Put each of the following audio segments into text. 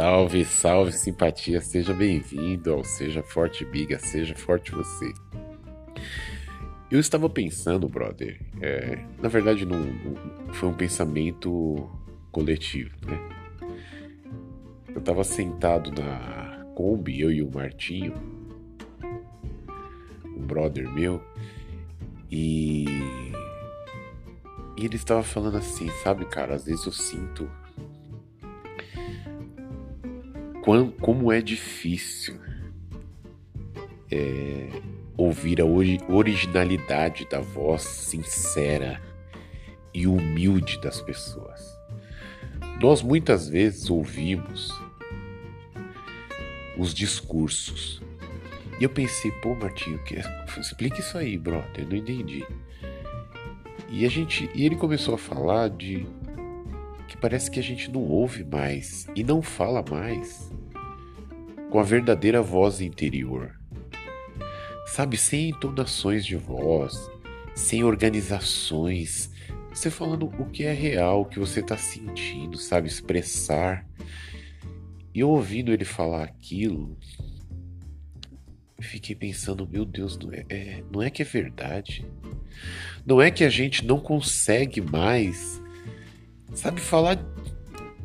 Salve, salve, simpatia, seja bem-vindo ao Seja Forte Biga, seja forte você. Eu estava pensando, brother, é, na verdade não, não, foi um pensamento coletivo, né? Eu estava sentado na Kombi, eu e o Martinho, um brother meu, e, e ele estava falando assim, sabe, cara, às vezes eu sinto como é difícil é, ouvir a originalidade da voz sincera e humilde das pessoas. Nós muitas vezes ouvimos os discursos. E eu pensei, pô, Martinho, que... explica isso aí, brother, eu não entendi. E a gente, e ele começou a falar de parece que a gente não ouve mais e não fala mais com a verdadeira voz interior. Sabe, sem entonações de voz, sem organizações, você falando o que é real, o que você está sentindo, sabe, expressar. E eu ouvindo ele falar aquilo, fiquei pensando, meu Deus, não é, é, não é que é verdade. Não é que a gente não consegue mais, sabe, falar,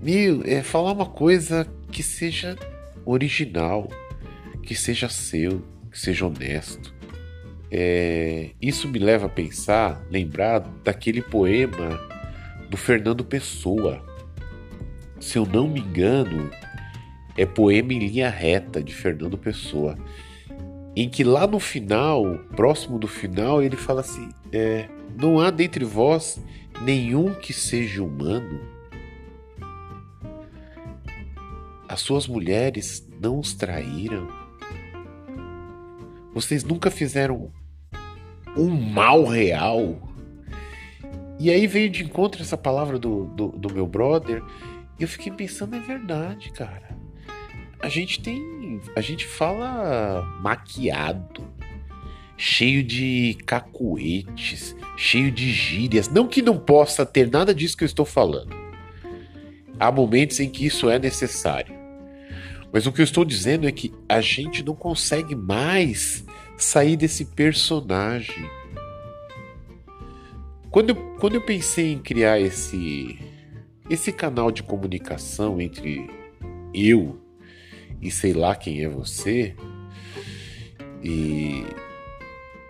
meu, é falar uma coisa que seja original, que seja seu, que seja honesto. É, isso me leva a pensar, lembrar daquele poema do Fernando Pessoa. Se eu não me engano, é poema em linha reta de Fernando Pessoa, em que lá no final, próximo do final, ele fala assim: é, não há dentre vós nenhum que seja humano As suas mulheres não os traíram? Vocês nunca fizeram um mal real? E aí veio de encontro essa palavra do, do, do meu brother, e eu fiquei pensando, é verdade, cara. A gente tem. A gente fala maquiado, cheio de cacuetes, cheio de gírias. Não que não possa ter nada disso que eu estou falando. Há momentos em que isso é necessário. Mas o que eu estou dizendo é que a gente não consegue mais sair desse personagem. Quando eu, quando eu pensei em criar esse, esse canal de comunicação entre eu e sei lá quem é você, e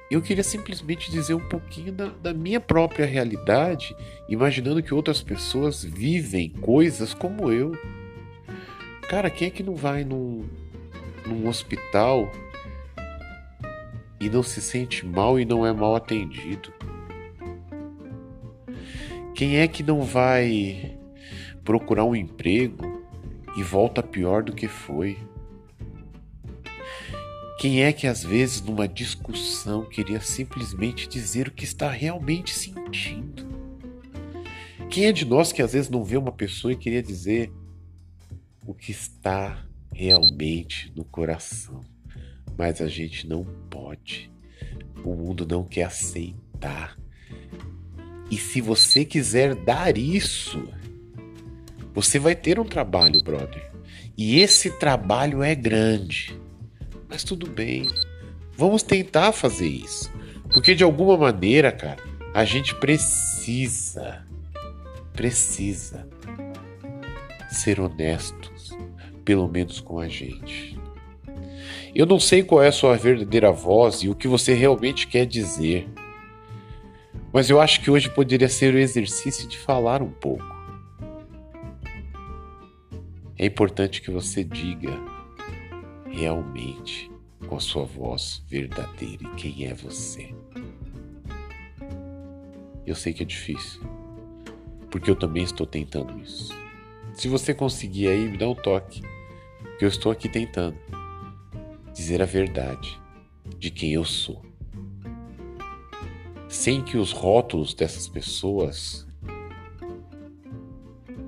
eu queria simplesmente dizer um pouquinho da, da, minha própria realidade, imaginando que outras pessoas vivem coisas como eu. Cara, quem é que não vai num, num hospital e não se sente mal e não é mal atendido? Quem é que não vai procurar um emprego e volta pior do que foi? Quem é que às vezes numa discussão queria simplesmente dizer o que está realmente sentindo? Quem é de nós que às vezes não vê uma pessoa e queria dizer o que está realmente no coração. Mas a gente não pode. O mundo não quer aceitar. E se você quiser dar isso, você vai ter um trabalho, brother. E esse trabalho é grande. Mas tudo bem. Vamos tentar fazer isso. Porque de alguma maneira, cara, a gente precisa, precisa ser honesto pelo menos com a gente. Eu não sei qual é a sua verdadeira voz e o que você realmente quer dizer, mas eu acho que hoje poderia ser o exercício de falar um pouco. É importante que você diga realmente com a sua voz verdadeira e quem é você. Eu sei que é difícil, porque eu também estou tentando isso. Se você conseguir aí, me dá um toque que eu estou aqui tentando dizer a verdade de quem eu sou. Sem que os rótulos dessas pessoas,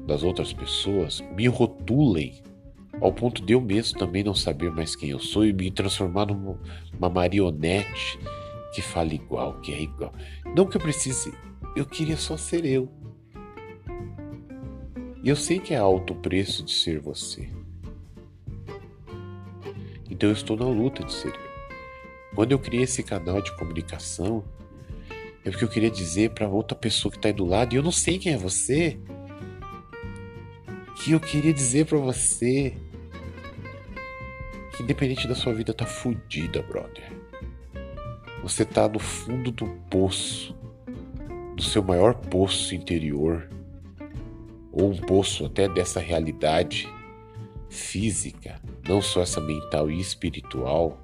das outras pessoas, me rotulem ao ponto de eu mesmo também não saber mais quem eu sou e me transformar numa marionete que fala igual, que é igual. Não que eu precise, eu queria só ser eu. E eu sei que é alto o preço de ser você. Então eu estou na luta de ser eu. Quando eu criei esse canal de comunicação, é porque eu queria dizer para outra pessoa que está aí do lado, e eu não sei quem é você, que eu queria dizer para você que independente da sua vida tá fodida, brother. Você tá no fundo do poço, do seu maior poço interior, ou um poço até dessa realidade física, não só essa mental e espiritual,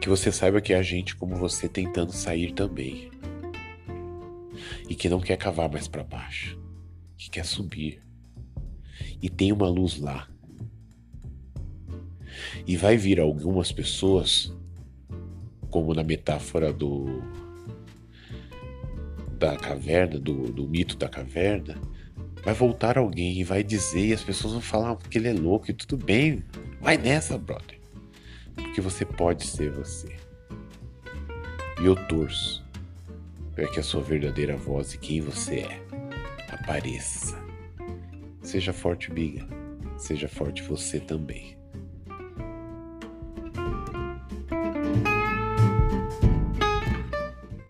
que você saiba que a gente como você tentando sair também. E que não quer cavar mais para baixo, que quer subir. E tem uma luz lá. E vai vir algumas pessoas, como na metáfora do da caverna, do, do mito da caverna, vai voltar alguém e vai dizer, e as pessoas vão falar que ele é louco e tudo bem. Vai nessa, brother. Porque você pode ser você. E eu torço para que a sua verdadeira voz e quem você é apareça. Seja forte, Biga. Seja forte você também.